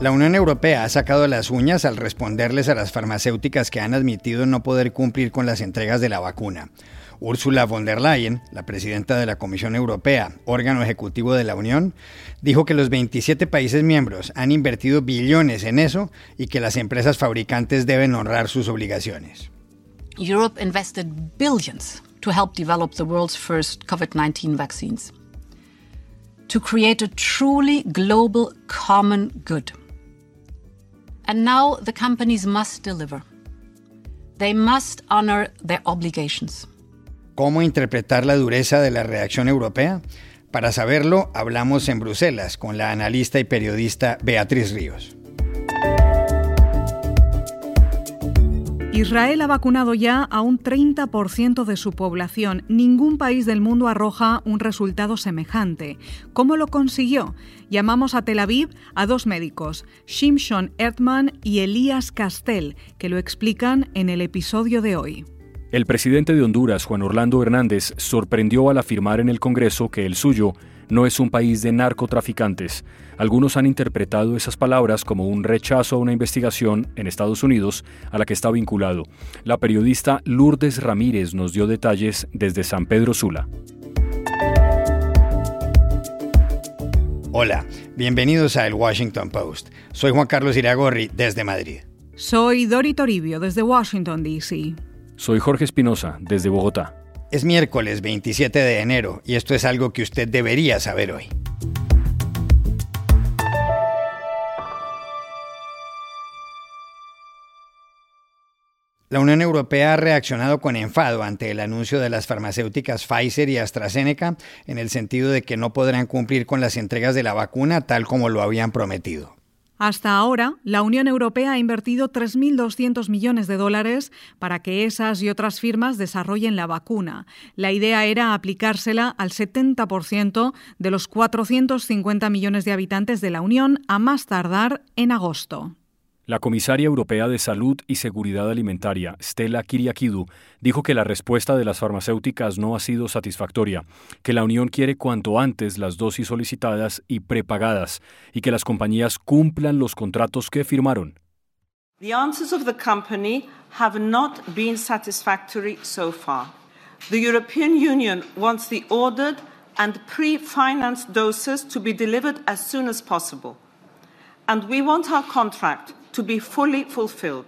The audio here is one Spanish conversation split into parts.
La Unión Europea ha sacado las uñas al responderles a las farmacéuticas que han admitido no poder cumplir con las entregas de la vacuna. Ursula von der Leyen, la presidenta de la Comisión Europea, órgano ejecutivo de la Unión, dijo que los 27 países miembros han invertido billones en eso y que las empresas fabricantes deben honrar sus obligaciones. Europe invested billions to help develop the world's first COVID-19 vaccines. To create a truly global common good. And now the companies must deliver. They must honor their obligations. ¿Cómo interpretar la dureza de la reacción europea? Para saberlo, hablamos en Bruselas con la analista y periodista Beatriz Ríos. Israel ha vacunado ya a un 30% de su población. Ningún país del mundo arroja un resultado semejante. ¿Cómo lo consiguió? Llamamos a Tel Aviv a dos médicos, Shimshon Erdman y Elías Castel, que lo explican en el episodio de hoy. El presidente de Honduras, Juan Orlando Hernández, sorprendió al afirmar en el Congreso que el suyo no es un país de narcotraficantes. Algunos han interpretado esas palabras como un rechazo a una investigación en Estados Unidos a la que está vinculado. La periodista Lourdes Ramírez nos dio detalles desde San Pedro Sula. Hola, bienvenidos a El Washington Post. Soy Juan Carlos Iragorri desde Madrid. Soy Dori Toribio desde Washington, D.C. Soy Jorge Espinosa, desde Bogotá. Es miércoles 27 de enero y esto es algo que usted debería saber hoy. La Unión Europea ha reaccionado con enfado ante el anuncio de las farmacéuticas Pfizer y AstraZeneca en el sentido de que no podrán cumplir con las entregas de la vacuna tal como lo habían prometido. Hasta ahora, la Unión Europea ha invertido 3.200 millones de dólares para que esas y otras firmas desarrollen la vacuna. La idea era aplicársela al 70% de los 450 millones de habitantes de la Unión a más tardar en agosto. La comisaria europea de Salud y Seguridad Alimentaria, Stella Kyriakidou, dijo que la respuesta de las farmacéuticas no ha sido satisfactoria, que la Unión quiere cuanto antes las dosis solicitadas y prepagadas y que las compañías cumplan los contratos que firmaron. The answers of the company have not been satisfactory so far. The European Union wants the ordered and pre-financed doses to be delivered as soon as possible. And we want our contract to be fully fulfilled.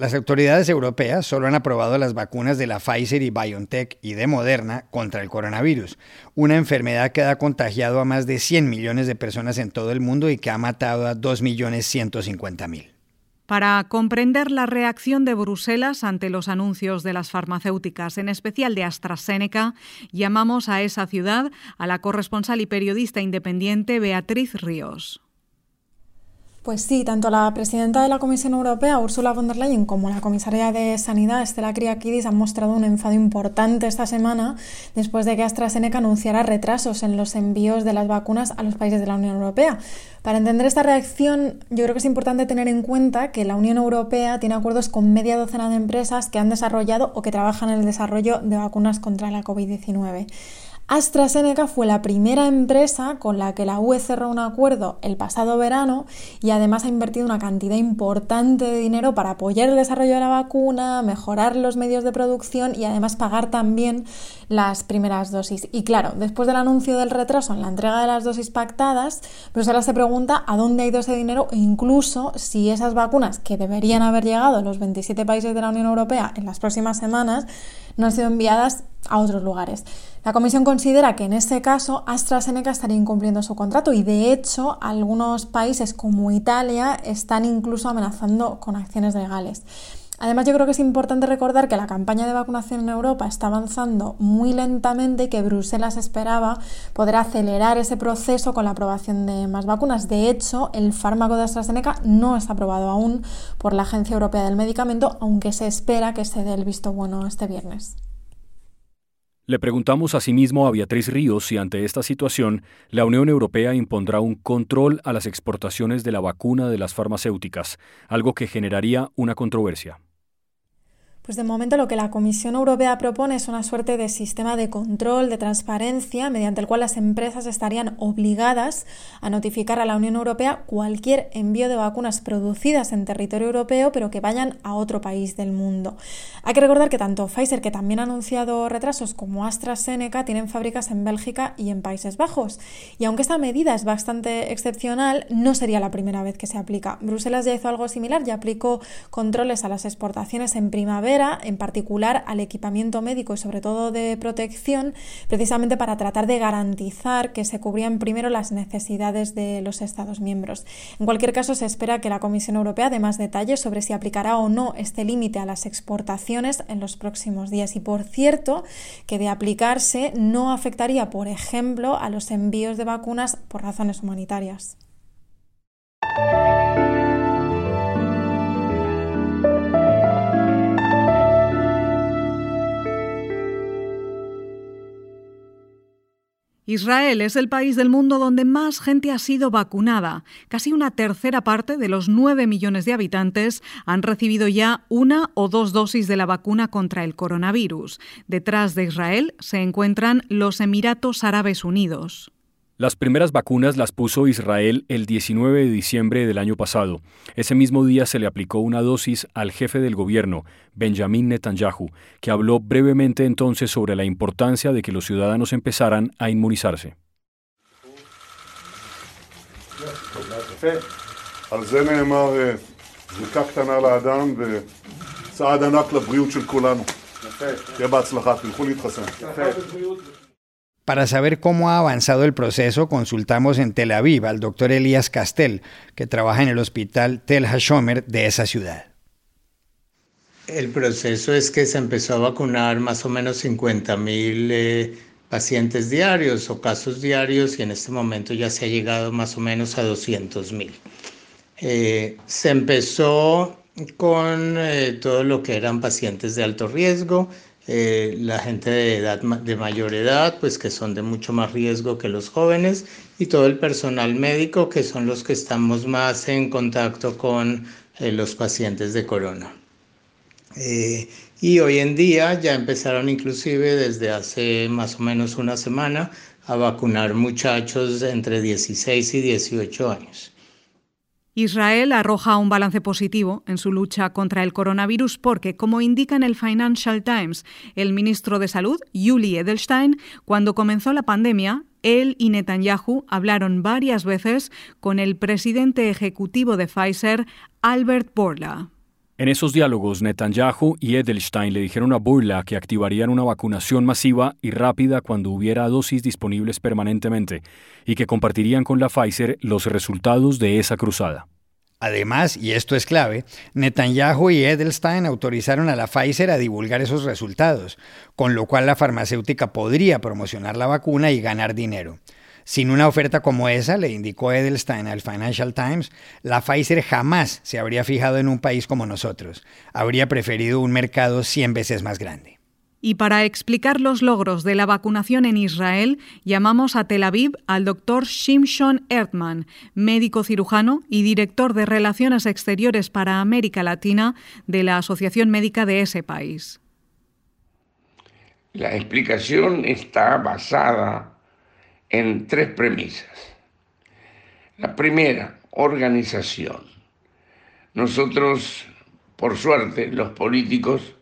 Las autoridades europeas solo han aprobado las vacunas de la Pfizer y BioNTech y de Moderna contra el coronavirus, una enfermedad que ha contagiado a más de 100 millones de personas en todo el mundo y que ha matado a 2.150.000. Para comprender la reacción de Bruselas ante los anuncios de las farmacéuticas, en especial de AstraZeneca, llamamos a esa ciudad a la corresponsal y periodista independiente Beatriz Ríos. Pues sí, tanto la presidenta de la Comisión Europea, Ursula von der Leyen, como la comisaria de Sanidad, Estela Kyriakidis, han mostrado un enfado importante esta semana después de que AstraZeneca anunciara retrasos en los envíos de las vacunas a los países de la Unión Europea. Para entender esta reacción, yo creo que es importante tener en cuenta que la Unión Europea tiene acuerdos con media docena de empresas que han desarrollado o que trabajan en el desarrollo de vacunas contra la COVID-19. AstraZeneca fue la primera empresa con la que la UE cerró un acuerdo el pasado verano y además ha invertido una cantidad importante de dinero para apoyar el desarrollo de la vacuna, mejorar los medios de producción y además pagar también las primeras dosis. Y claro, después del anuncio del retraso en la entrega de las dosis pactadas, Bruselas se pregunta a dónde ha ido ese dinero e incluso si esas vacunas que deberían haber llegado a los 27 países de la Unión Europea en las próximas semanas no han sido enviadas a otros lugares. La Comisión considera que en este caso AstraZeneca estaría incumpliendo su contrato y de hecho algunos países como Italia están incluso amenazando con acciones legales. Además, yo creo que es importante recordar que la campaña de vacunación en Europa está avanzando muy lentamente y que Bruselas esperaba poder acelerar ese proceso con la aprobación de más vacunas. De hecho, el fármaco de AstraZeneca no está aprobado aún por la Agencia Europea del Medicamento, aunque se espera que se dé el visto bueno este viernes. Le preguntamos asimismo a Beatriz Ríos si ante esta situación la Unión Europea impondrá un control a las exportaciones de la vacuna de las farmacéuticas, algo que generaría una controversia. Pues de momento lo que la Comisión Europea propone es una suerte de sistema de control, de transparencia, mediante el cual las empresas estarían obligadas a notificar a la Unión Europea cualquier envío de vacunas producidas en territorio europeo, pero que vayan a otro país del mundo. Hay que recordar que tanto Pfizer, que también ha anunciado retrasos, como AstraZeneca tienen fábricas en Bélgica y en Países Bajos. Y aunque esta medida es bastante excepcional, no sería la primera vez que se aplica. Bruselas ya hizo algo similar, ya aplicó controles a las exportaciones en primavera, en particular al equipamiento médico y sobre todo de protección, precisamente para tratar de garantizar que se cubrían primero las necesidades de los Estados miembros. En cualquier caso, se espera que la Comisión Europea dé más detalles sobre si aplicará o no este límite a las exportaciones en los próximos días. Y por cierto, que de aplicarse no afectaría, por ejemplo, a los envíos de vacunas por razones humanitarias. Israel es el país del mundo donde más gente ha sido vacunada. Casi una tercera parte de los 9 millones de habitantes han recibido ya una o dos dosis de la vacuna contra el coronavirus. Detrás de Israel se encuentran los Emiratos Árabes Unidos. Las primeras vacunas las puso Israel el 19 de diciembre del año pasado. Ese mismo día se le aplicó una dosis al jefe del gobierno, Benjamin Netanyahu, que habló brevemente entonces sobre la importancia de que los ciudadanos empezaran a inmunizarse. Para saber cómo ha avanzado el proceso, consultamos en Tel Aviv al doctor Elías Castel, que trabaja en el hospital Tel Hashomer de esa ciudad. El proceso es que se empezó a vacunar más o menos 50 mil eh, pacientes diarios o casos diarios y en este momento ya se ha llegado más o menos a 200 mil. Eh, se empezó con eh, todo lo que eran pacientes de alto riesgo, eh, la gente de edad de mayor edad, pues que son de mucho más riesgo que los jóvenes, y todo el personal médico, que son los que estamos más en contacto con eh, los pacientes de corona. Eh, y hoy en día ya empezaron inclusive desde hace más o menos una semana a vacunar muchachos entre 16 y 18 años. Israel arroja un balance positivo en su lucha contra el coronavirus porque, como indica en el Financial Times el ministro de Salud, Yuli Edelstein, cuando comenzó la pandemia, él y Netanyahu hablaron varias veces con el presidente ejecutivo de Pfizer, Albert Bourla. En esos diálogos, Netanyahu y Edelstein le dijeron a Bourla que activarían una vacunación masiva y rápida cuando hubiera dosis disponibles permanentemente y que compartirían con la Pfizer los resultados de esa cruzada. Además, y esto es clave, Netanyahu y Edelstein autorizaron a la Pfizer a divulgar esos resultados, con lo cual la farmacéutica podría promocionar la vacuna y ganar dinero. Sin una oferta como esa, le indicó Edelstein al Financial Times, la Pfizer jamás se habría fijado en un país como nosotros. Habría preferido un mercado 100 veces más grande. Y para explicar los logros de la vacunación en Israel, llamamos a Tel Aviv al doctor Shimshon Erdman, médico cirujano y director de Relaciones Exteriores para América Latina de la Asociación Médica de ese país. La explicación está basada en tres premisas. La primera, organización. Nosotros, por suerte, los políticos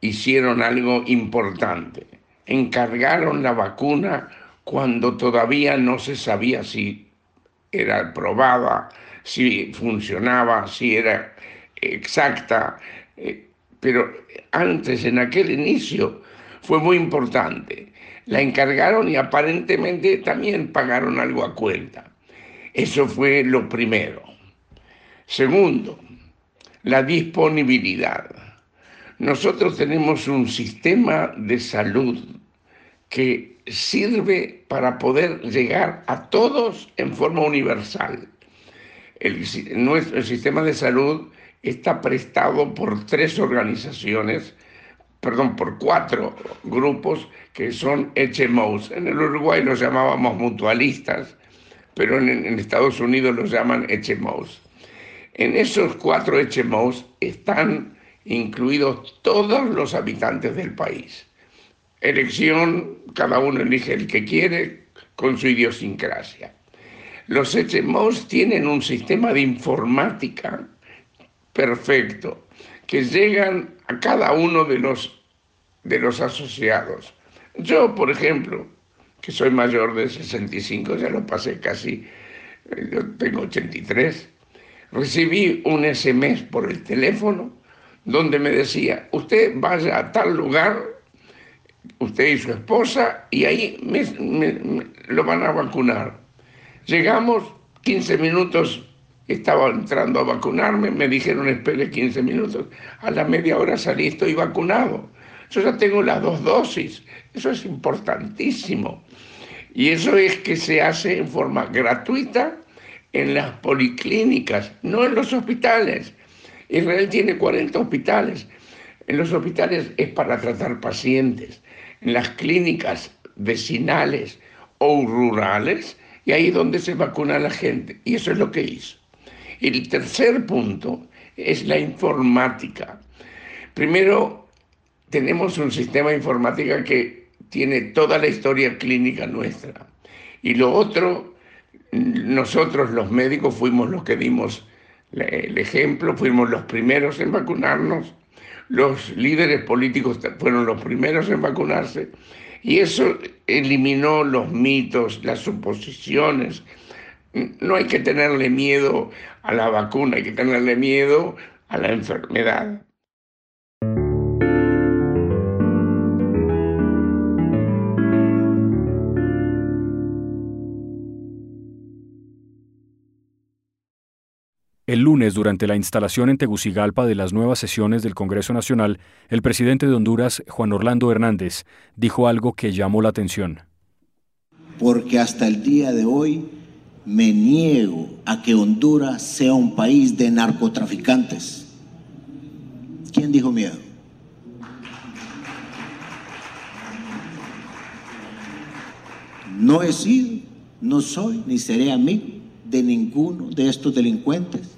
hicieron algo importante. Encargaron la vacuna cuando todavía no se sabía si era probada, si funcionaba, si era exacta. Eh, pero antes, en aquel inicio, fue muy importante la encargaron y aparentemente también pagaron algo a cuenta. Eso fue lo primero. Segundo, la disponibilidad. Nosotros tenemos un sistema de salud que sirve para poder llegar a todos en forma universal. El, nuestro sistema de salud está prestado por tres organizaciones perdón, por cuatro grupos que son HMOs. En el Uruguay los llamábamos mutualistas, pero en, Estados Unidos los llaman HMOs. En esos cuatro HMOs están incluidos todos los habitantes del país. Elección, cada uno elige el que quiere con su idiosincrasia. Los HMOs tienen un sistema de informática perfecto que llegan a cada uno de los, de los asociados. Yo, por ejemplo, que soy mayor de 65, ya lo pasé casi, eh, tengo 83, recibí un SMS por el teléfono donde me decía, usted vaya a tal lugar, usted y su esposa, y ahí lo van a vacunar. Llegamos, 15 minutos estaba entrando a vacunarme, me dijeron espere 15 minutos, a la media hora salí, estoy vacunado. Yo ya tengo las dos dosis, eso es importantísimo. Y eso es que se hace en forma gratuita en las policlínicas, no en los hospitales. Israel tiene 40 hospitales. En los hospitales es para tratar pacientes. En las clínicas vecinales o rurales, y ahí es donde se vacuna a la gente. Y eso es lo que hizo. El tercer punto es la informática. Primero, tenemos un sistema informática que tiene toda la historia clínica nuestra. Y lo otro nosotros los médicos fuimos los que dimos el ejemplo, fuimos los primeros en vacunarnos, los líderes políticos fueron los primeros en vacunarse y eso eliminó los mitos, las suposiciones. No hay que tenerle miedo a la vacuna, hay que tenerle miedo a la enfermedad. El lunes, durante la instalación en Tegucigalpa de las nuevas sesiones del Congreso Nacional, el presidente de Honduras, Juan Orlando Hernández, dijo algo que llamó la atención. Porque hasta el día de hoy me niego a que Honduras sea un país de narcotraficantes. ¿Quién dijo miedo? No he sido, no soy, ni seré amigo de ninguno de estos delincuentes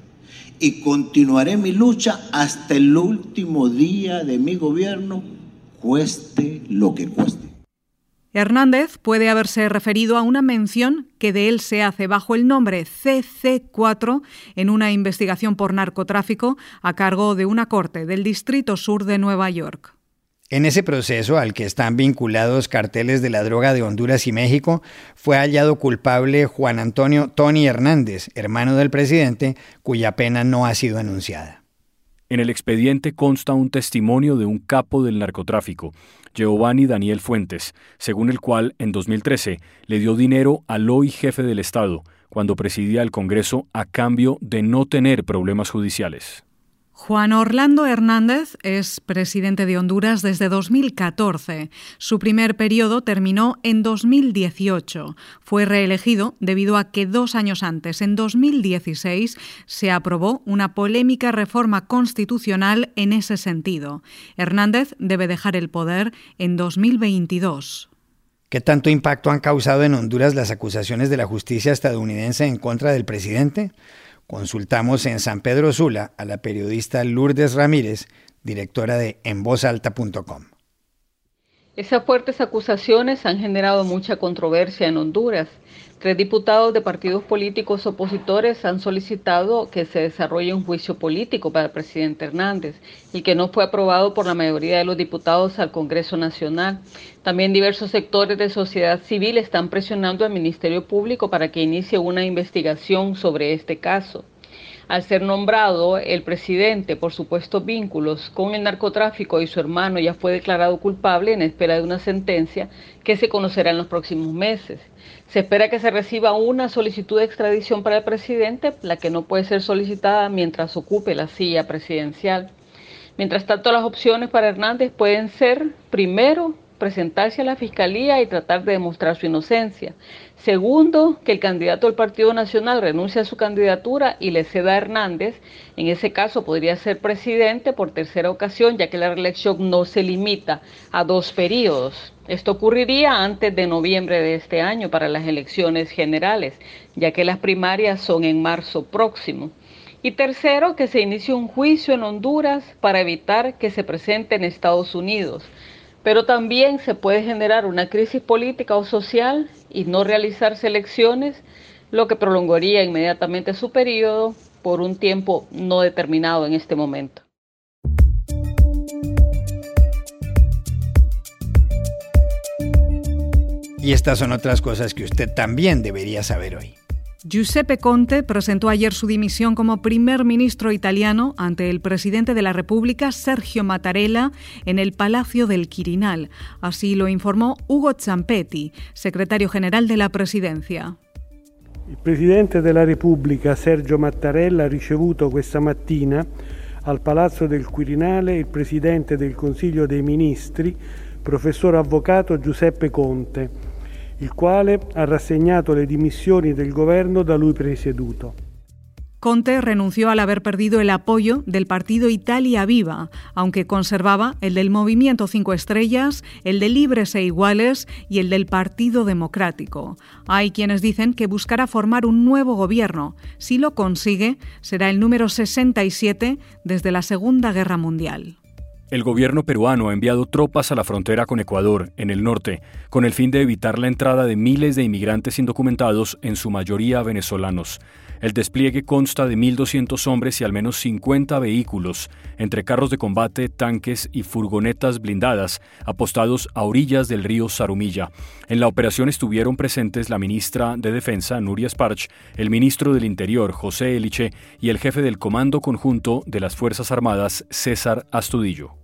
y continuaré mi lucha hasta el último día de mi gobierno, cueste lo que cueste. Hernández puede haberse referido a una mención que de él se hace bajo el nombre CC4 en una investigación por narcotráfico a cargo de una corte del Distrito Sur de Nueva York. En ese proceso al que están vinculados carteles de la droga de Honduras y México, fue hallado culpable Juan Antonio Tony Hernández, hermano del presidente, cuya pena no ha sido anunciada. En el expediente consta un testimonio de un capo del narcotráfico, Giovanni Daniel Fuentes, según el cual en 2013 le dio dinero al hoy jefe del Estado, cuando presidía el Congreso, a cambio de no tener problemas judiciales. Juan Orlando Hernández es presidente de Honduras desde 2014. Su primer periodo terminó en 2018. Fue reelegido debido a que dos años antes, en 2016, se aprobó una polémica reforma constitucional en ese sentido. Hernández debe dejar el poder en 2022. ¿Qué tanto impacto han causado en Honduras las acusaciones de la justicia estadounidense en contra del presidente? Consultamos en San Pedro Sula a la periodista Lourdes Ramírez, directora de envozalta.com. Esas fuertes acusaciones han generado mucha controversia en Honduras. Tres diputados de partidos políticos opositores han solicitado que se desarrolle un juicio político para el presidente Hernández y que no fue aprobado por la mayoría de los diputados al Congreso Nacional. También diversos sectores de sociedad civil están presionando al Ministerio Público para que inicie una investigación sobre este caso al ser nombrado el presidente por supuestos vínculos con el narcotráfico y su hermano ya fue declarado culpable en espera de una sentencia que se conocerá en los próximos meses. Se espera que se reciba una solicitud de extradición para el presidente, la que no puede ser solicitada mientras ocupe la silla presidencial. Mientras tanto, las opciones para Hernández pueden ser, primero, presentarse a la fiscalía y tratar de demostrar su inocencia. Segundo, que el candidato del Partido Nacional renuncie a su candidatura y le ceda a Hernández. En ese caso podría ser presidente por tercera ocasión, ya que la reelección no se limita a dos periodos. Esto ocurriría antes de noviembre de este año para las elecciones generales, ya que las primarias son en marzo próximo. Y tercero, que se inicie un juicio en Honduras para evitar que se presente en Estados Unidos. Pero también se puede generar una crisis política o social y no realizarse elecciones, lo que prolongaría inmediatamente su periodo por un tiempo no determinado en este momento. Y estas son otras cosas que usted también debería saber hoy. Giuseppe Conte presentó ayer su dimisión como primer ministro italiano ante el presidente de la República, Sergio Mattarella, en el Palacio del Quirinal. Así lo informó Ugo Zampetti, secretario general de la presidencia. Il Presidente della Repubblica Sergio Mattarella ha ricevuto questa mattina al Palazzo del Quirinale il Presidente del Consiglio dei Ministri, professor avvocato Giuseppe Conte, il quale ha rassegnato le dimissioni del governo da lui presieduto. Conte renunció al haber perdido el apoyo del partido Italia Viva, aunque conservaba el del Movimiento Cinco Estrellas, el de Libres e Iguales y el del Partido Democrático. Hay quienes dicen que buscará formar un nuevo gobierno. Si lo consigue, será el número 67 desde la Segunda Guerra Mundial. El gobierno peruano ha enviado tropas a la frontera con Ecuador, en el norte, con el fin de evitar la entrada de miles de inmigrantes indocumentados, en su mayoría venezolanos. El despliegue consta de 1.200 hombres y al menos 50 vehículos, entre carros de combate, tanques y furgonetas blindadas, apostados a orillas del río Sarumilla. En la operación estuvieron presentes la ministra de Defensa, Nuria Sparch, el ministro del Interior, José Eliche, y el jefe del Comando Conjunto de las Fuerzas Armadas, César Astudillo.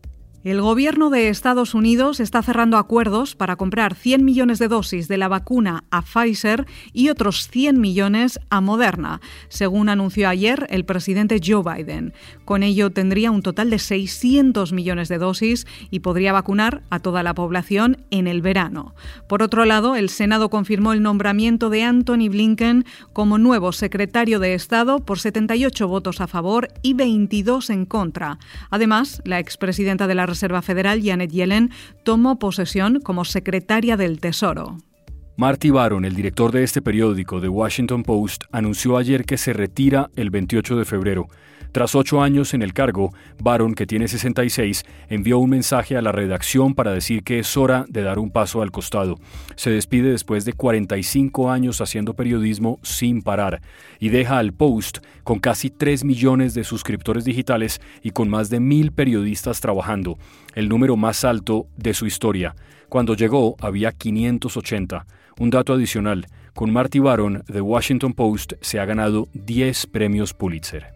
El gobierno de Estados Unidos está cerrando acuerdos para comprar 100 millones de dosis de la vacuna a Pfizer y otros 100 millones a Moderna, según anunció ayer el presidente Joe Biden. Con ello tendría un total de 600 millones de dosis y podría vacunar a toda la población en el verano. Por otro lado, el Senado confirmó el nombramiento de Anthony Blinken como nuevo secretario de Estado por 78 votos a favor y 22 en contra. Además, la expresidenta de la Reserva Federal, Janet Yellen, tomó posesión como secretaria del Tesoro. Marty Baron, el director de este periódico, The Washington Post, anunció ayer que se retira el 28 de febrero. Tras ocho años en el cargo, Baron, que tiene 66, envió un mensaje a la redacción para decir que es hora de dar un paso al costado. Se despide después de 45 años haciendo periodismo sin parar y deja al Post con casi 3 millones de suscriptores digitales y con más de mil periodistas trabajando, el número más alto de su historia. Cuando llegó había 580. Un dato adicional, con Marty Baron, The Washington Post se ha ganado 10 premios Pulitzer.